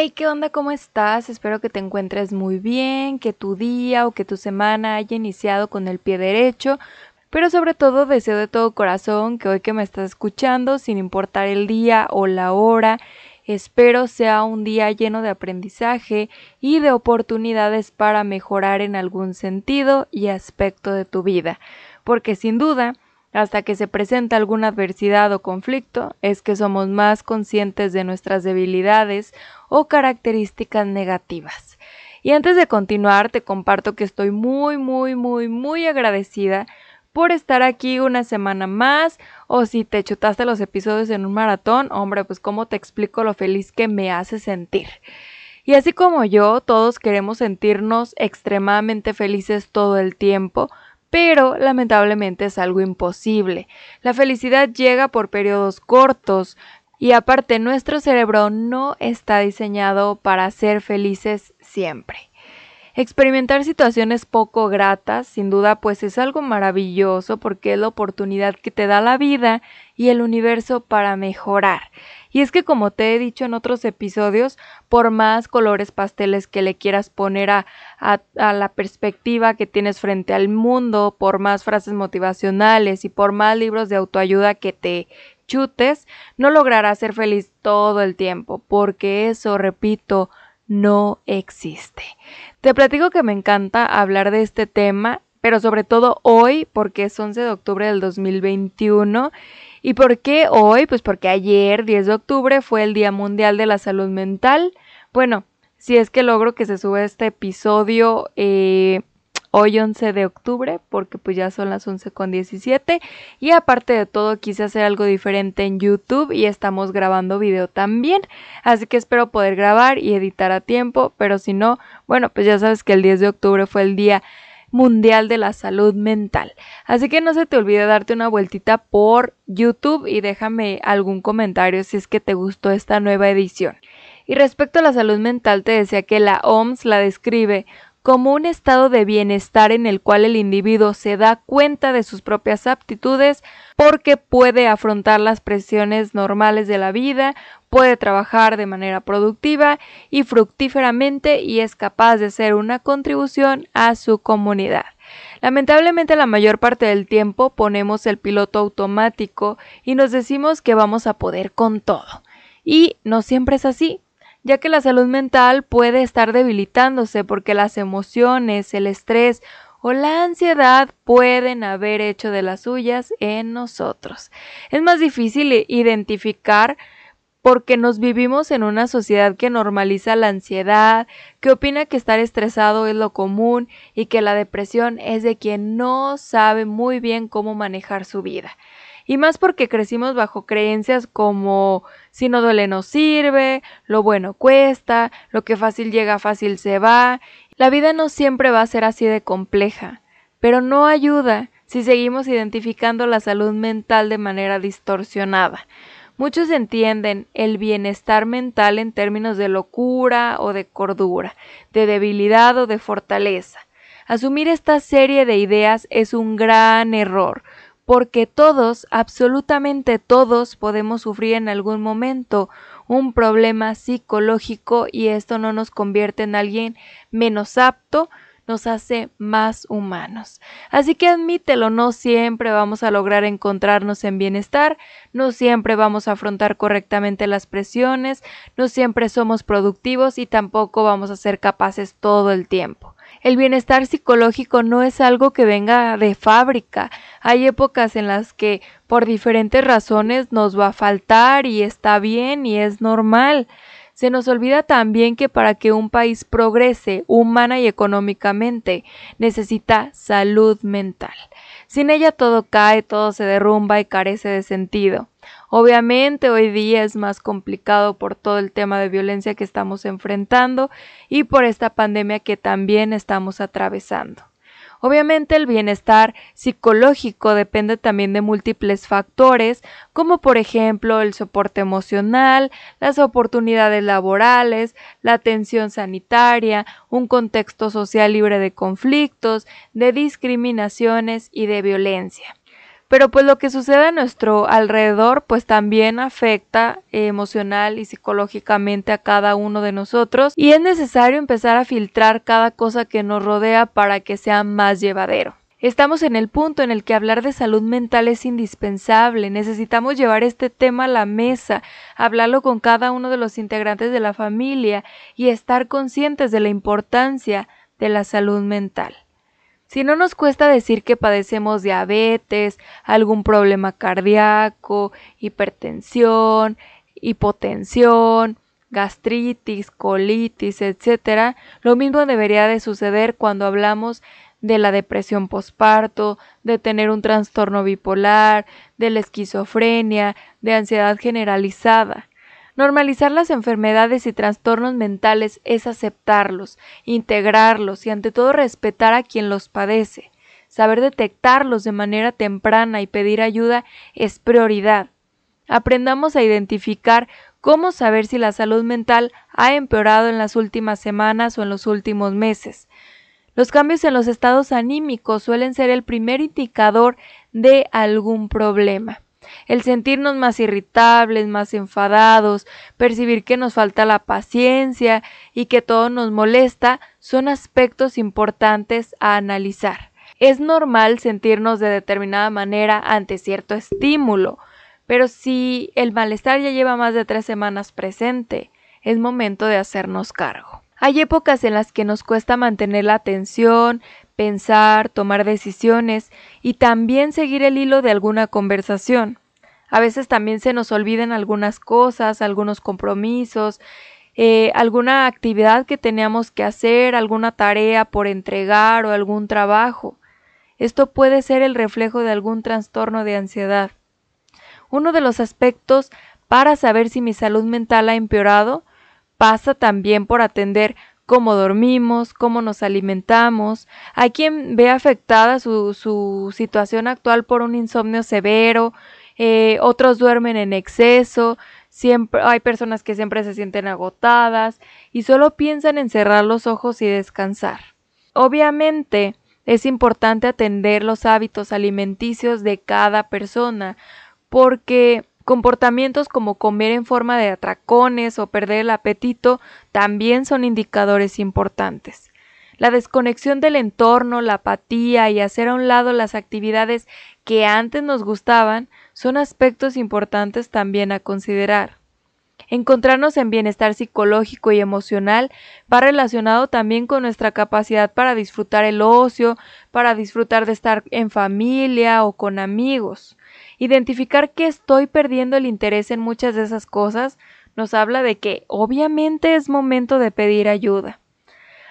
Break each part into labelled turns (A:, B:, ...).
A: Hey, ¿qué onda? ¿Cómo estás? Espero que te encuentres muy bien, que tu día o que tu semana haya iniciado con el pie derecho, pero sobre todo deseo de todo corazón que hoy que me estás escuchando, sin importar el día o la hora, espero sea un día lleno de aprendizaje y de oportunidades para mejorar en algún sentido y aspecto de tu vida, porque sin duda, hasta que se presenta alguna adversidad o conflicto, es que somos más conscientes de nuestras debilidades o características negativas. Y antes de continuar, te comparto que estoy muy, muy, muy, muy agradecida por estar aquí una semana más o si te chutaste los episodios en un maratón, hombre, pues cómo te explico lo feliz que me hace sentir. Y así como yo, todos queremos sentirnos extremadamente felices todo el tiempo, pero lamentablemente es algo imposible. La felicidad llega por periodos cortos y aparte nuestro cerebro no está diseñado para ser felices siempre. Experimentar situaciones poco gratas, sin duda, pues es algo maravilloso porque es la oportunidad que te da la vida y el universo para mejorar. Y es que como te he dicho en otros episodios, por más colores pasteles que le quieras poner a, a, la perspectiva que tienes frente al mundo, por más frases motivacionales y por más libros de autoayuda que te chutes, no lograrás ser feliz todo el tiempo, porque eso, repito, no existe. Te platico que me encanta hablar de este tema, pero sobre todo hoy, porque es 11 de octubre del 2021. ¿Y por qué hoy? Pues porque ayer, 10 de octubre, fue el Día Mundial de la Salud Mental. Bueno, si es que logro que se suba este episodio eh, hoy 11 de octubre, porque pues ya son las 11 con 17 y aparte de todo quise hacer algo diferente en YouTube y estamos grabando video también, así que espero poder grabar y editar a tiempo, pero si no, bueno, pues ya sabes que el 10 de octubre fue el día mundial de la salud mental. Así que no se te olvide darte una vueltita por YouTube y déjame algún comentario si es que te gustó esta nueva edición. Y respecto a la salud mental, te decía que la OMS la describe como un estado de bienestar en el cual el individuo se da cuenta de sus propias aptitudes porque puede afrontar las presiones normales de la vida, puede trabajar de manera productiva y fructíferamente y es capaz de hacer una contribución a su comunidad. Lamentablemente la mayor parte del tiempo ponemos el piloto automático y nos decimos que vamos a poder con todo. Y no siempre es así ya que la salud mental puede estar debilitándose porque las emociones, el estrés o la ansiedad pueden haber hecho de las suyas en nosotros. Es más difícil identificar porque nos vivimos en una sociedad que normaliza la ansiedad, que opina que estar estresado es lo común y que la depresión es de quien no sabe muy bien cómo manejar su vida y más porque crecimos bajo creencias como si no duele no sirve, lo bueno cuesta, lo que fácil llega fácil se va. La vida no siempre va a ser así de compleja, pero no ayuda si seguimos identificando la salud mental de manera distorsionada. Muchos entienden el bienestar mental en términos de locura o de cordura, de debilidad o de fortaleza. Asumir esta serie de ideas es un gran error, porque todos, absolutamente todos, podemos sufrir en algún momento un problema psicológico y esto no nos convierte en alguien menos apto, nos hace más humanos. Así que admítelo, no siempre vamos a lograr encontrarnos en bienestar, no siempre vamos a afrontar correctamente las presiones, no siempre somos productivos y tampoco vamos a ser capaces todo el tiempo. El bienestar psicológico no es algo que venga de fábrica. Hay épocas en las que por diferentes razones nos va a faltar y está bien y es normal. Se nos olvida también que para que un país progrese humana y económicamente necesita salud mental. Sin ella todo cae, todo se derrumba y carece de sentido. Obviamente hoy día es más complicado por todo el tema de violencia que estamos enfrentando y por esta pandemia que también estamos atravesando. Obviamente el bienestar psicológico depende también de múltiples factores, como por ejemplo el soporte emocional, las oportunidades laborales, la atención sanitaria, un contexto social libre de conflictos, de discriminaciones y de violencia pero pues lo que sucede a nuestro alrededor pues también afecta emocional y psicológicamente a cada uno de nosotros y es necesario empezar a filtrar cada cosa que nos rodea para que sea más llevadero. Estamos en el punto en el que hablar de salud mental es indispensable. Necesitamos llevar este tema a la mesa, hablarlo con cada uno de los integrantes de la familia y estar conscientes de la importancia de la salud mental. Si no nos cuesta decir que padecemos diabetes, algún problema cardíaco, hipertensión, hipotensión, gastritis, colitis, etc., lo mismo debería de suceder cuando hablamos de la depresión posparto, de tener un trastorno bipolar, de la esquizofrenia, de ansiedad generalizada. Normalizar las enfermedades y trastornos mentales es aceptarlos, integrarlos y ante todo respetar a quien los padece. Saber detectarlos de manera temprana y pedir ayuda es prioridad. Aprendamos a identificar cómo saber si la salud mental ha empeorado en las últimas semanas o en los últimos meses. Los cambios en los estados anímicos suelen ser el primer indicador de algún problema el sentirnos más irritables, más enfadados, percibir que nos falta la paciencia y que todo nos molesta, son aspectos importantes a analizar. Es normal sentirnos de determinada manera ante cierto estímulo, pero si el malestar ya lleva más de tres semanas presente, es momento de hacernos cargo. Hay épocas en las que nos cuesta mantener la atención, pensar, tomar decisiones y también seguir el hilo de alguna conversación. A veces también se nos olvidan algunas cosas, algunos compromisos, eh, alguna actividad que teníamos que hacer, alguna tarea por entregar o algún trabajo. Esto puede ser el reflejo de algún trastorno de ansiedad. Uno de los aspectos para saber si mi salud mental ha empeorado pasa también por atender cómo dormimos, cómo nos alimentamos. Hay quien ve afectada su, situación actual por un insomnio severo, eh, otros duermen en exceso, siempre hay personas que siempre se sienten agotadas y solo piensan en cerrar los ojos y descansar. Obviamente, es importante atender los hábitos alimenticios de cada persona, porque Comportamientos como comer en forma de atracones o perder el apetito también son indicadores importantes. La desconexión del entorno, la apatía y hacer a un lado las actividades que antes nos gustaban son aspectos importantes también a considerar. Encontrarnos en bienestar psicológico y emocional va relacionado también con nuestra capacidad para disfrutar el ocio, para disfrutar de estar en familia o con amigos. Identificar que estoy perdiendo el interés en muchas de esas cosas nos habla de que obviamente es momento de pedir ayuda.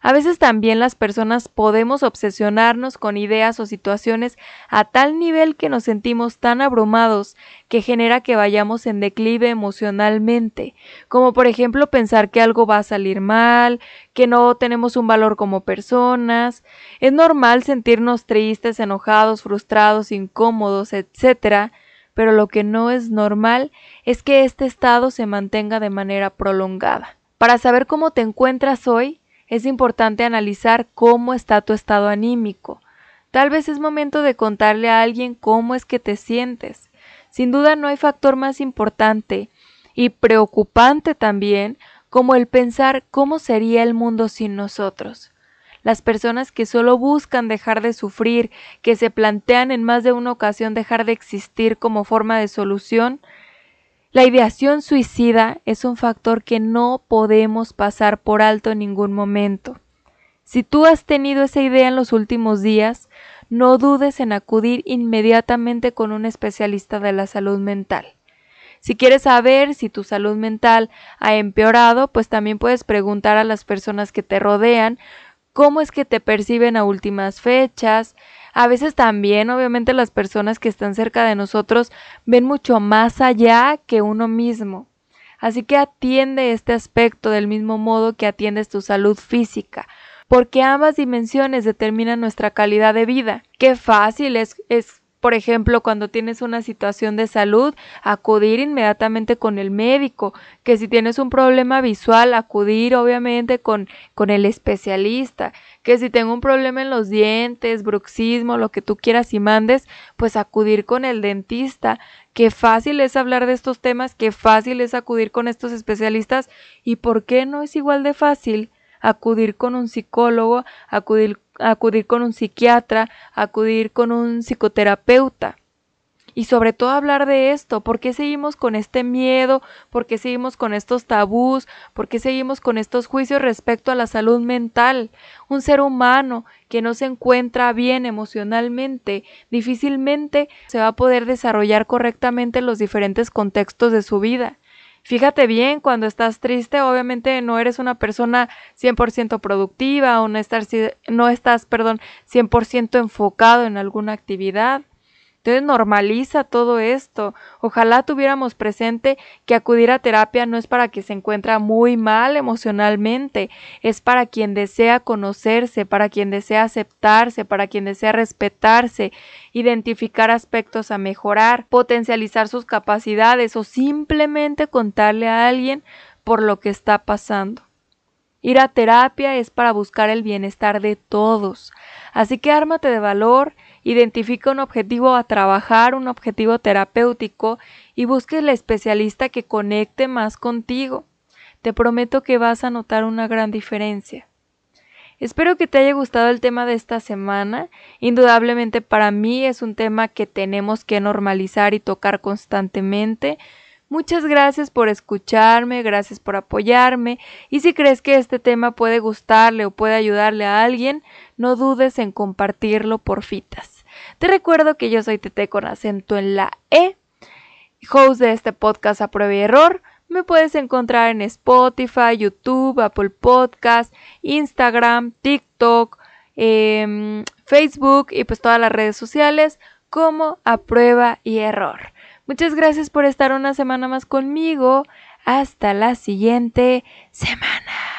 A: A veces también las personas podemos obsesionarnos con ideas o situaciones a tal nivel que nos sentimos tan abrumados que genera que vayamos en declive emocionalmente, como por ejemplo pensar que algo va a salir mal, que no tenemos un valor como personas. Es normal sentirnos tristes, enojados, frustrados, incómodos, etc., pero lo que no es normal es que este estado se mantenga de manera prolongada. Para saber cómo te encuentras hoy, es importante analizar cómo está tu estado anímico. Tal vez es momento de contarle a alguien cómo es que te sientes. Sin duda no hay factor más importante y preocupante también como el pensar cómo sería el mundo sin nosotros. Las personas que solo buscan dejar de sufrir, que se plantean en más de una ocasión dejar de existir como forma de solución, la ideación suicida es un factor que no podemos pasar por alto en ningún momento. Si tú has tenido esa idea en los últimos días, no dudes en acudir inmediatamente con un especialista de la salud mental. Si quieres saber si tu salud mental ha empeorado, pues también puedes preguntar a las personas que te rodean cómo es que te perciben a últimas fechas, A veces también, obviamente, las personas que están cerca de nosotros ven mucho más allá que uno mismo. Así que atiende este aspecto del mismo modo que atiendes tu salud física, porque ambas dimensiones determinan nuestra calidad de vida. Qué fácil es, es por ejemplo, cuando tienes una situación de salud, acudir inmediatamente con el médico, que si tienes un problema visual, acudir obviamente con, con el especialista, que si tengo un problema en los dientes, bruxismo, lo que tú quieras y mandes, pues acudir con el dentista. Qué fácil es hablar de estos temas, qué fácil es acudir con estos especialistas y por qué no es igual de fácil acudir con un psicólogo, acudir acudir con un psiquiatra, acudir con un psicoterapeuta. Y sobre todo hablar de esto, ¿por qué seguimos con este miedo? ¿Por qué seguimos con estos tabús? ¿Por qué seguimos con estos juicios respecto a la salud mental? Un ser humano que no se encuentra bien emocionalmente difícilmente se va a poder desarrollar correctamente en los diferentes contextos de su vida. Fíjate bien, cuando estás triste, obviamente no eres una persona 100% productiva o no estás, no estás, perdón, 100% enfocado en alguna actividad. Normaliza todo esto. Ojalá tuviéramos presente que acudir a terapia no es para quien se encuentra muy mal emocionalmente, es para quien desea conocerse, para quien desea aceptarse, para quien desea respetarse, identificar aspectos a mejorar, potencializar sus capacidades o simplemente contarle a alguien por lo que está pasando. Ir a terapia es para buscar el bienestar de todos. Así que ármate de valor Identifica un objetivo a trabajar, un objetivo terapéutico y busque el especialista que conecte más contigo. Te prometo que vas a notar una gran diferencia. Espero que te haya gustado el tema de esta semana. Indudablemente para mí es un tema que tenemos que normalizar y tocar constantemente. Muchas gracias por escucharme, gracias por apoyarme y si crees que este tema puede gustarle o puede ayudarle a alguien, no dudes en compartirlo por fitas. Te recuerdo que yo soy Tete con acento en la E, host de este podcast a prueba y error. Me puedes encontrar en Spotify, YouTube, Apple Podcast, Instagram, TikTok, em, Facebook y pues todas las redes sociales como a prueba y error. Muchas gracias por estar una semana más conmigo. Hasta la siguiente semana.